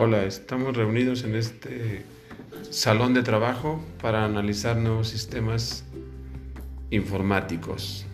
Hola, estamos reunidos en este salón de trabajo para analizar nuevos sistemas informáticos.